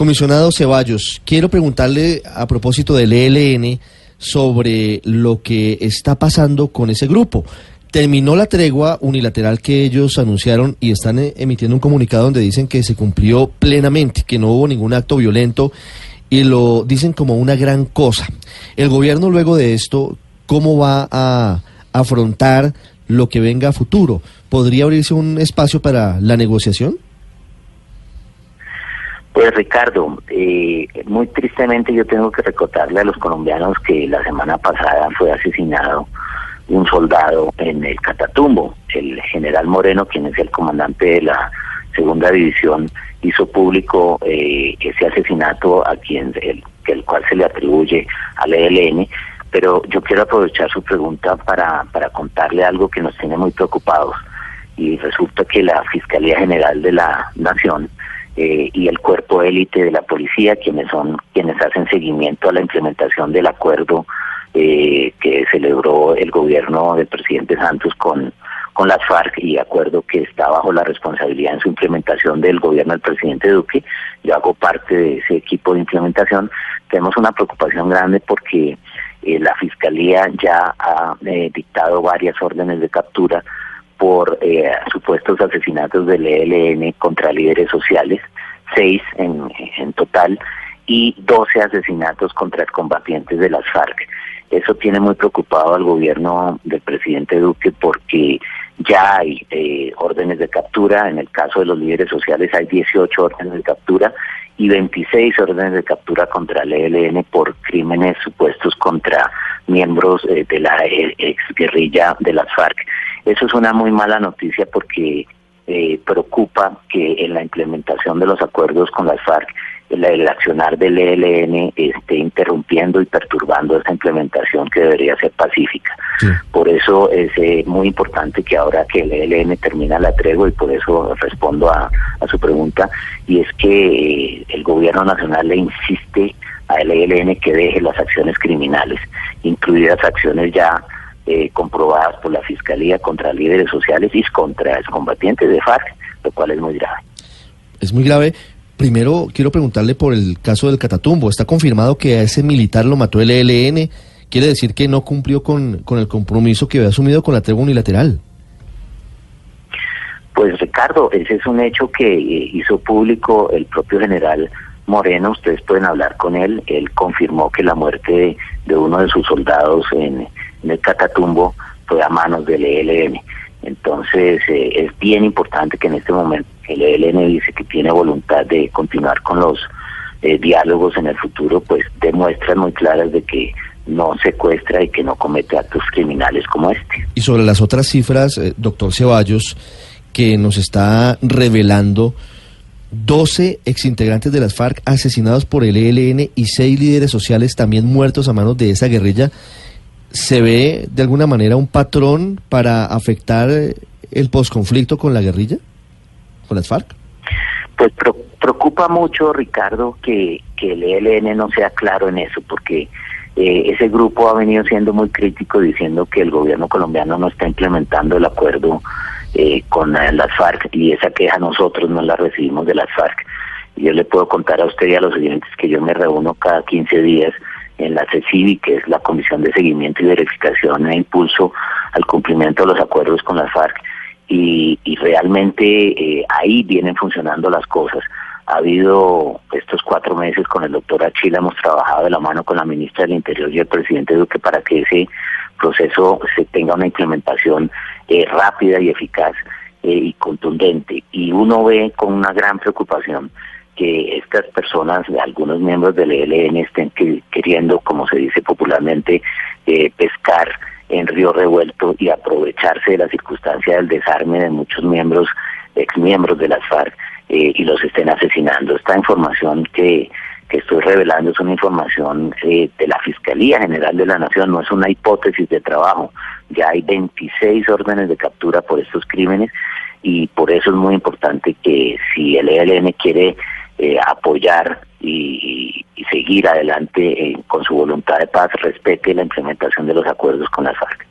Comisionado Ceballos, quiero preguntarle a propósito del ELN sobre lo que está pasando con ese grupo. Terminó la tregua unilateral que ellos anunciaron y están eh, emitiendo un comunicado donde dicen que se cumplió plenamente, que no hubo ningún acto violento y lo dicen como una gran cosa. El gobierno luego de esto, ¿cómo va a afrontar lo que venga a futuro? ¿Podría abrirse un espacio para la negociación? Pues Ricardo, eh, muy tristemente yo tengo que recordarle a los colombianos que la semana pasada fue asesinado un soldado en el Catatumbo. El general Moreno, quien es el comandante de la segunda división, hizo público eh, ese asesinato a quien el, el cual se le atribuye al ELN. Pero yo quiero aprovechar su pregunta para, para contarle algo que nos tiene muy preocupados. Y resulta que la Fiscalía General de la Nación eh, y el cuerpo élite de la policía, quienes son quienes hacen seguimiento a la implementación del acuerdo eh, que celebró el gobierno del presidente Santos con, con las FARC y acuerdo que está bajo la responsabilidad en su implementación del gobierno del presidente Duque. Yo hago parte de ese equipo de implementación. Tenemos una preocupación grande porque eh, la Fiscalía ya ha eh, dictado varias órdenes de captura por supuestos asesinatos del ELN contra líderes sociales, seis en, en total, y doce asesinatos contra combatientes de las FARC. Eso tiene muy preocupado al gobierno del presidente Duque porque ya hay eh, órdenes de captura, en el caso de los líderes sociales hay 18 órdenes de captura y 26 órdenes de captura contra el ELN por crímenes supuestos contra miembros eh, de la eh, ex guerrilla de las FARC. Eso es una muy mala noticia porque preocupa que en la implementación de los acuerdos con las FARC el accionar del ELN esté interrumpiendo y perturbando esta implementación que debería ser pacífica. Por eso es eh, muy importante que ahora que el ELN termina la tregua, y por eso respondo a, su pregunta, y es que eh, el gobierno nacional le insiste al ELN que deje las acciones criminales, incluidas acciones ya eh, comprobadas por la Fiscalía contra líderes sociales y contra combatientes de FARC, lo cual es muy grave. Es muy grave, Primero, quiero preguntarle por el caso del Catatumbo. ¿Está confirmado que a ese militar lo mató el ELN? ¿Quiere decir que no cumplió con, con el compromiso que había asumido con la tregua unilateral? Pues Ricardo, ese es un hecho que eh, hizo público el propio general Moreno. Ustedes pueden hablar con él. Él confirmó que la muerte de, uno de sus soldados en, el Catatumbo fue a manos del ELN. Entonces eh, es bien importante que en este momento el ELN dice que tiene voluntad de continuar con los eh, diálogos en el futuro, pues demuestran muy claras de que no secuestra y que no comete actos criminales como este. Y sobre las otras cifras, eh, doctor Ceballos, que nos está revelando 12 exintegrantes de las FARC asesinados por el ELN y 6 líderes sociales también muertos a manos de esa guerrilla. ¿Se ve de alguna manera un patrón para afectar el posconflicto con la guerrilla? con las FARC? Pues preocupa mucho, Ricardo, que, que el ELN no sea claro en eso, porque eh, ese grupo ha venido siendo muy crítico diciendo que el gobierno colombiano no está implementando el acuerdo eh, con las FARC y esa queja nosotros no la recibimos de las FARC. Yo le puedo contar a usted y a los oyentes que yo me reúno cada 15 días en la CECIVI, que es la Comisión de Seguimiento y Verificación e Impulso al cumplimiento de los acuerdos con las FARC, y, realmente eh, ahí vienen funcionando las cosas. Ha habido estos cuatro meses con el doctor Achila, hemos trabajado de la mano con la ministra del Interior y el presidente Duque para que ese proceso se tenga una implementación eh, rápida y eficaz eh, y contundente. Y uno ve con una gran preocupación que estas personas, algunos miembros del ELN, estén queriendo, como se dice popularmente, pescar en Río Revuelto y aprovecharse de la circunstancia del desarme de muchos miembros, exmiembros de las FARC, eh, y los estén asesinando. Esta información que, que estoy revelando es una información eh, de la Fiscalía General de la Nación, no es una hipótesis de trabajo. Ya hay 26 órdenes de captura por estos crímenes y por eso es muy importante que si el ELN quiere eh, apoyar y, seguir adelante eh, con su voluntad de paz, respete la implementación de los acuerdos con las FARC.